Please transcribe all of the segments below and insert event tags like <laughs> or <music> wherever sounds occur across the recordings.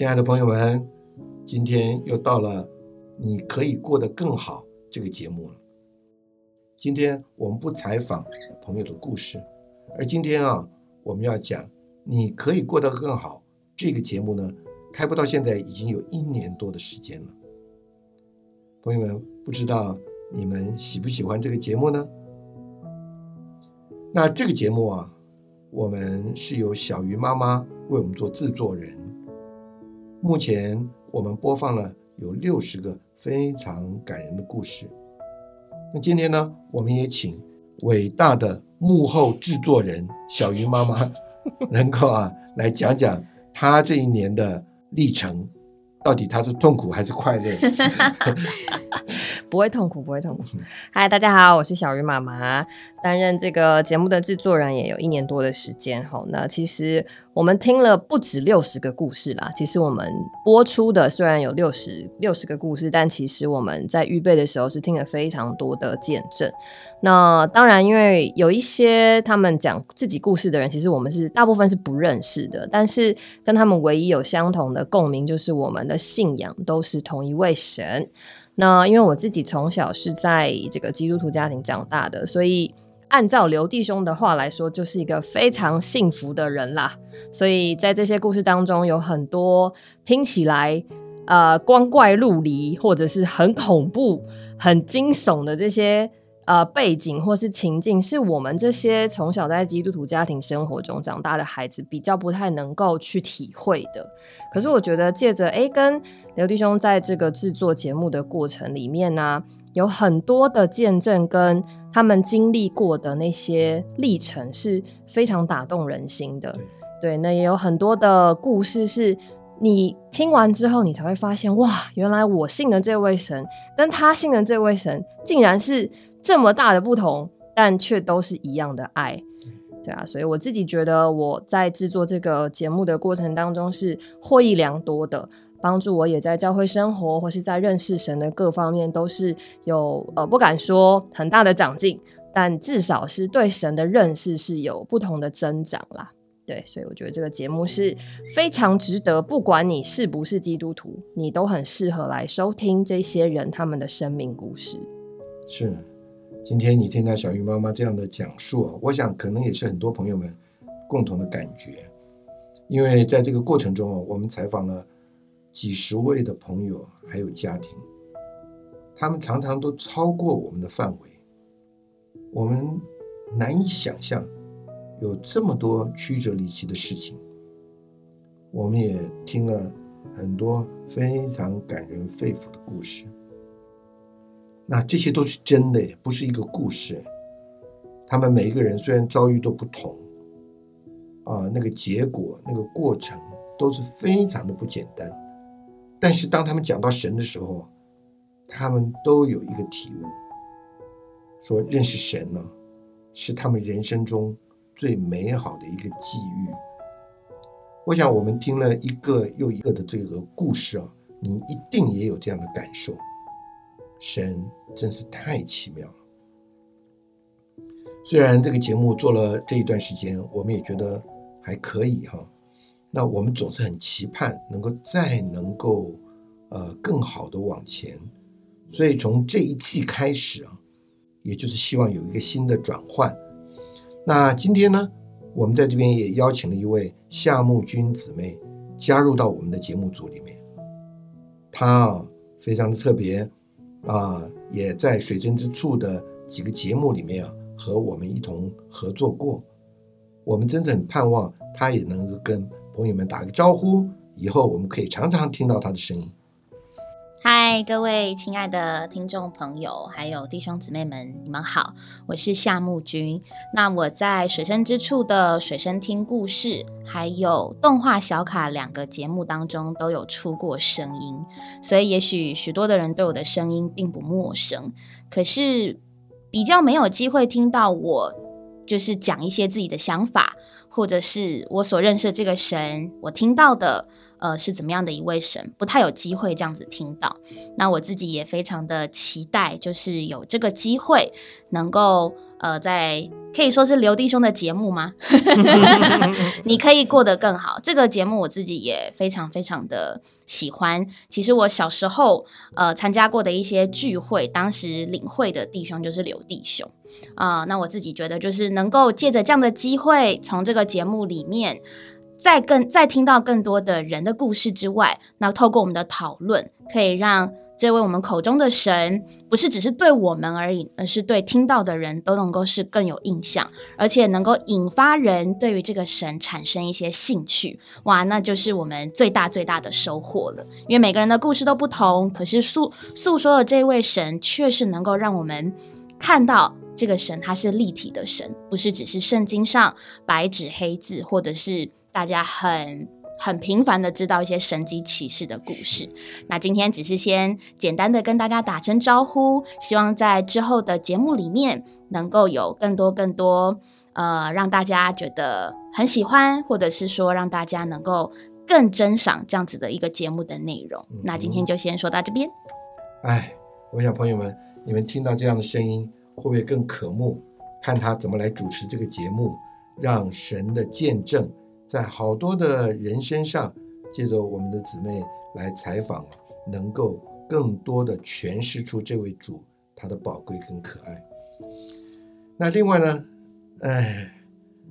亲爱的朋友们，今天又到了你可以过得更好这个节目了。今天我们不采访朋友的故事，而今天啊，我们要讲你可以过得更好这个节目呢，开播到现在已经有一年多的时间了。朋友们，不知道你们喜不喜欢这个节目呢？那这个节目啊，我们是由小鱼妈妈为我们做制作人。目前我们播放了有六十个非常感人的故事。那今天呢，我们也请伟大的幕后制作人小鱼妈妈，能够啊来讲讲她这一年的历程。到底她是痛苦还是快乐？<laughs> 不会痛苦，不会痛苦。嗨，大家好，我是小鱼妈妈，担任这个节目的制作人也有一年多的时间。好，那其实我们听了不止六十个故事啦。其实我们播出的虽然有六十六十个故事，但其实我们在预备的时候是听了非常多的见证。那当然，因为有一些他们讲自己故事的人，其实我们是大部分是不认识的。但是跟他们唯一有相同的共鸣，就是我们的信仰都是同一位神。那因为我自己从小是在这个基督徒家庭长大的，所以按照刘弟兄的话来说，就是一个非常幸福的人啦。所以在这些故事当中，有很多听起来呃光怪陆离，或者是很恐怖、很惊悚的这些。呃，背景或是情境，是我们这些从小在基督徒家庭生活中长大的孩子比较不太能够去体会的。可是我觉得，借着诶，跟刘弟兄在这个制作节目的过程里面呢，有很多的见证跟他们经历过的那些历程是非常打动人心的。对，那也有很多的故事是你听完之后，你才会发现，哇，原来我信的这位神跟他信的这位神，竟然是。这么大的不同，但却都是一样的爱，对啊，所以我自己觉得我在制作这个节目的过程当中是获益良多的，帮助我也在教会生活或是在认识神的各方面都是有呃不敢说很大的长进，但至少是对神的认识是有不同的增长啦。对，所以我觉得这个节目是非常值得，不管你是不是基督徒，你都很适合来收听这些人他们的生命故事。是。今天你听到小鱼妈妈这样的讲述啊，我想可能也是很多朋友们共同的感觉，因为在这个过程中啊，我们采访了几十位的朋友还有家庭，他们常常都超过我们的范围，我们难以想象有这么多曲折离奇的事情，我们也听了很多非常感人肺腑的故事。那这些都是真的，不是一个故事。他们每一个人虽然遭遇都不同，啊，那个结果、那个过程都是非常的不简单。但是当他们讲到神的时候，他们都有一个体悟，说认识神呢，是他们人生中最美好的一个际遇。我想我们听了一个又一个的这个故事啊，你一定也有这样的感受。神真是太奇妙了。虽然这个节目做了这一段时间，我们也觉得还可以哈。那我们总是很期盼能够再能够呃更好的往前。所以从这一季开始啊，也就是希望有一个新的转换。那今天呢，我们在这边也邀请了一位夏木君姊妹加入到我们的节目组里面。她啊，非常的特别。啊，也在水深之处的几个节目里面啊，和我们一同合作过。我们真的很盼望他也能够跟朋友们打个招呼，以后我们可以常常听到他的声音。嗨，各位亲爱的听众朋友，还有弟兄姊妹们，你们好，我是夏木君。那我在水深之处的水深听故事，还有动画小卡两个节目当中都有出过声音，所以也许许多的人对我的声音并不陌生。可是比较没有机会听到我，就是讲一些自己的想法，或者是我所认识的这个神，我听到的。呃是怎么样的一位神，不太有机会这样子听到。那我自己也非常的期待，就是有这个机会能够。呃，在可以说是刘弟兄的节目吗？<laughs> 你可以过得更好。这个节目我自己也非常非常的喜欢。其实我小时候呃参加过的一些聚会，当时领会的弟兄就是刘弟兄啊。那我自己觉得，就是能够借着这样的机会，从这个节目里面在更在听到更多的人的故事之外，那透过我们的讨论，可以让。这位我们口中的神，不是只是对我们而已，而是对听到的人都能够是更有印象，而且能够引发人对于这个神产生一些兴趣。哇，那就是我们最大最大的收获了。因为每个人的故事都不同，可是诉诉说的这位神，却是能够让我们看到这个神，他是立体的神，不是只是圣经上白纸黑字，或者是大家很。很频繁的知道一些神级启示的故事。那今天只是先简单的跟大家打声招呼，希望在之后的节目里面能够有更多更多呃让大家觉得很喜欢，或者是说让大家能够更珍赏这样子的一个节目的内容。那今天就先说到这边。哎，我想朋友们，你们听到这样的声音，会不会更渴慕看他怎么来主持这个节目，让神的见证？在好多的人身上，借着我们的姊妹来采访，能够更多的诠释出这位主他的宝贵跟可爱。那另外呢，哎，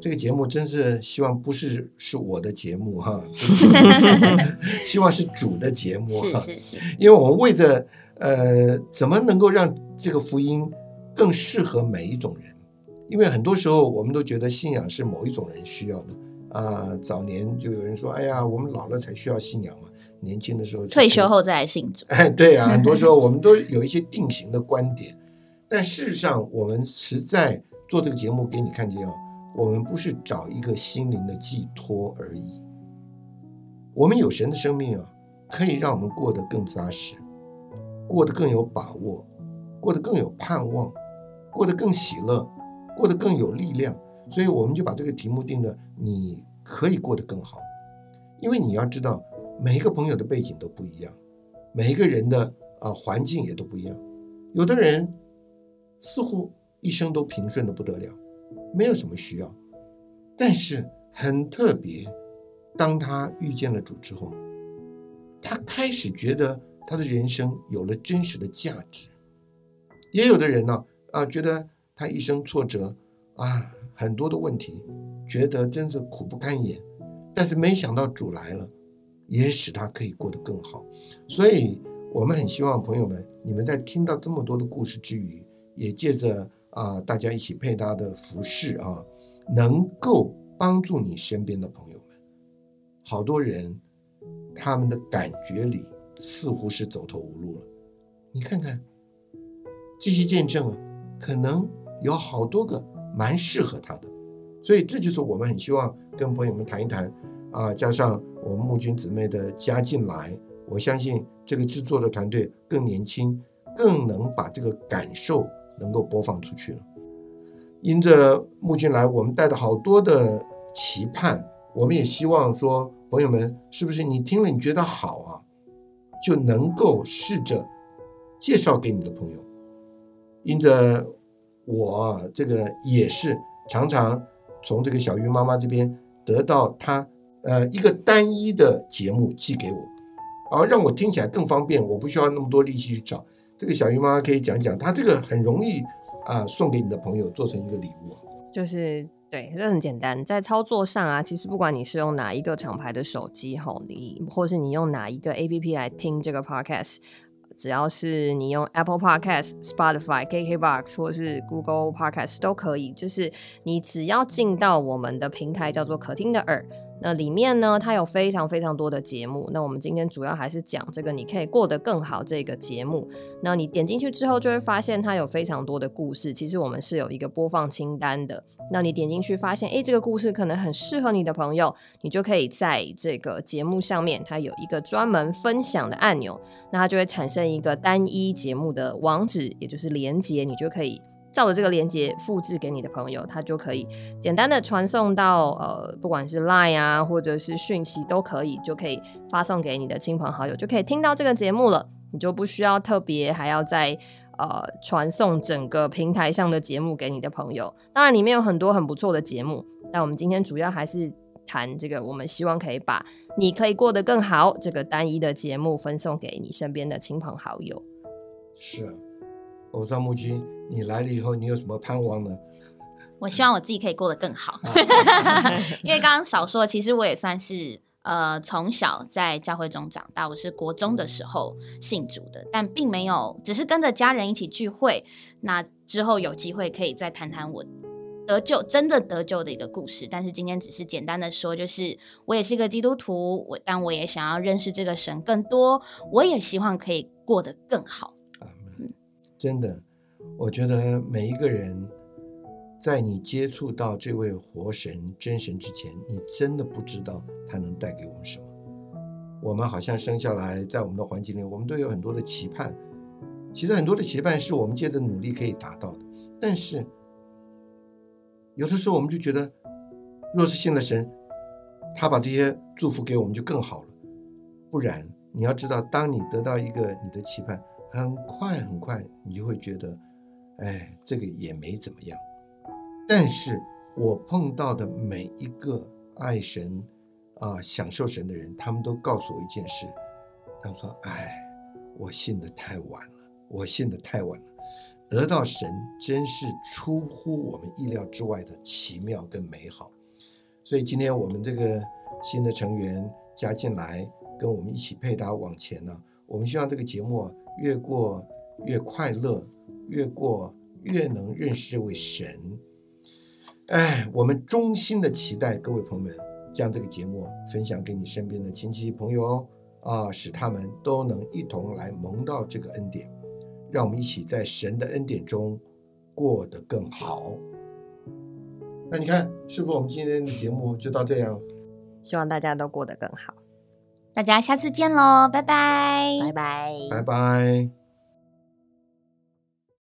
这个节目真是希望不是是我的节目哈，<laughs> 希望是主的节目哈，是是是，因为我们为着呃，怎么能够让这个福音更适合每一种人？因为很多时候我们都觉得信仰是某一种人需要的。啊，早年就有人说：“哎呀，我们老了才需要信仰嘛，年轻的时候退休后再来信主。”哎，对啊，很多时候我们都有一些定型的观点，但事实上，我们实在做这个节目给你看见哦，我们不是找一个心灵的寄托而已。我们有神的生命啊，可以让我们过得更扎实，过得更有把握，过得更有盼望，过得更喜乐，过得更有力量。所以我们就把这个题目定的，你可以过得更好，因为你要知道，每一个朋友的背景都不一样，每一个人的啊环境也都不一样。有的人似乎一生都平顺的不得了，没有什么需要，但是很特别，当他遇见了主之后，他开始觉得他的人生有了真实的价值。也有的人呢，啊觉得他一生挫折啊。很多的问题，觉得真是苦不堪言，但是没想到主来了，也使他可以过得更好。所以，我们很希望朋友们，你们在听到这么多的故事之余，也借着啊，大家一起配搭的服饰啊，能够帮助你身边的朋友们。好多人他们的感觉里似乎是走投无路了，你看看这些见证啊，可能有好多个。蛮适合他的，所以这就是我们很希望跟朋友们谈一谈啊，加上我们木君姊妹的加进来，我相信这个制作的团队更年轻，更能把这个感受能够播放出去了。因着木君来，我们带着好多的期盼，我们也希望说，朋友们是不是你听了你觉得好啊，就能够试着介绍给你的朋友，因着。我这个也是常常从这个小鱼妈妈这边得到她呃一个单一的节目寄给我，而让我听起来更方便，我不需要那么多力气去找。这个小鱼妈妈可以讲讲，她这个很容易啊送给你的朋友做成一个礼物。就是对，这很简单，在操作上啊，其实不管你是用哪一个厂牌的手机吼，你或是你用哪一个 A P P 来听这个 Podcast。只要是你用 Apple Podcast、Spotify、KKBox 或是 Google Podcast 都可以，就是你只要进到我们的平台叫做可听的耳。那里面呢，它有非常非常多的节目。那我们今天主要还是讲这个，你可以过得更好这个节目。那你点进去之后，就会发现它有非常多的故事。其实我们是有一个播放清单的。那你点进去发现，诶，这个故事可能很适合你的朋友，你就可以在这个节目上面，它有一个专门分享的按钮，那它就会产生一个单一节目的网址，也就是连接，你就可以。照着这个链接复制给你的朋友，他就可以简单的传送到呃，不管是 Line 啊，或者是讯息都可以，就可以发送给你的亲朋好友，就可以听到这个节目了。你就不需要特别还要再呃传送整个平台上的节目给你的朋友。当然里面有很多很不错的节目，但我们今天主要还是谈这个，我们希望可以把你可以过得更好这个单一的节目分送给你身边的亲朋好友。是，偶像木君，你来了以后，你有什么盼望呢？我希望我自己可以过得更好，<laughs> <laughs> 因为刚刚少说，其实我也算是呃从小在教会中长大，我是国中的时候信主的，但并没有只是跟着家人一起聚会。那之后有机会可以再谈谈我得救真的得救的一个故事，但是今天只是简单的说，就是我也是个基督徒，我但我也想要认识这个神更多，我也希望可以过得更好。真的，我觉得每一个人，在你接触到这位活神真神之前，你真的不知道他能带给我们什么。我们好像生下来，在我们的环境里，我们都有很多的期盼。其实很多的期盼是我们借着努力可以达到的，但是有的时候我们就觉得，若是信了神，他把这些祝福给我们就更好了。不然，你要知道，当你得到一个你的期盼。很快很快，你就会觉得，哎，这个也没怎么样。但是我碰到的每一个爱神啊、享受神的人，他们都告诉我一件事，他们说：“哎，我信的太晚了，我信的太晚了，得到神真是出乎我们意料之外的奇妙跟美好。”所以今天我们这个新的成员加进来，跟我们一起配搭往前呢，我们希望这个节目。越过越快乐，越过越能认识这位神。哎，我们衷心的期待各位朋友们将这个节目分享给你身边的亲戚朋友哦，啊，使他们都能一同来蒙到这个恩典，让我们一起在神的恩典中过得更好。那你看，是不是我们今天的节目就到这样？希望大家都过得更好。大家下次见喽，拜拜，拜拜，拜拜。